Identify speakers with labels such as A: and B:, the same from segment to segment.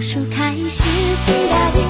A: 无数开始滴答滴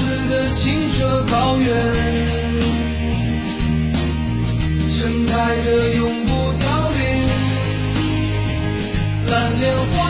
A: 如此的清澈高远，盛开着永不凋零蓝莲花。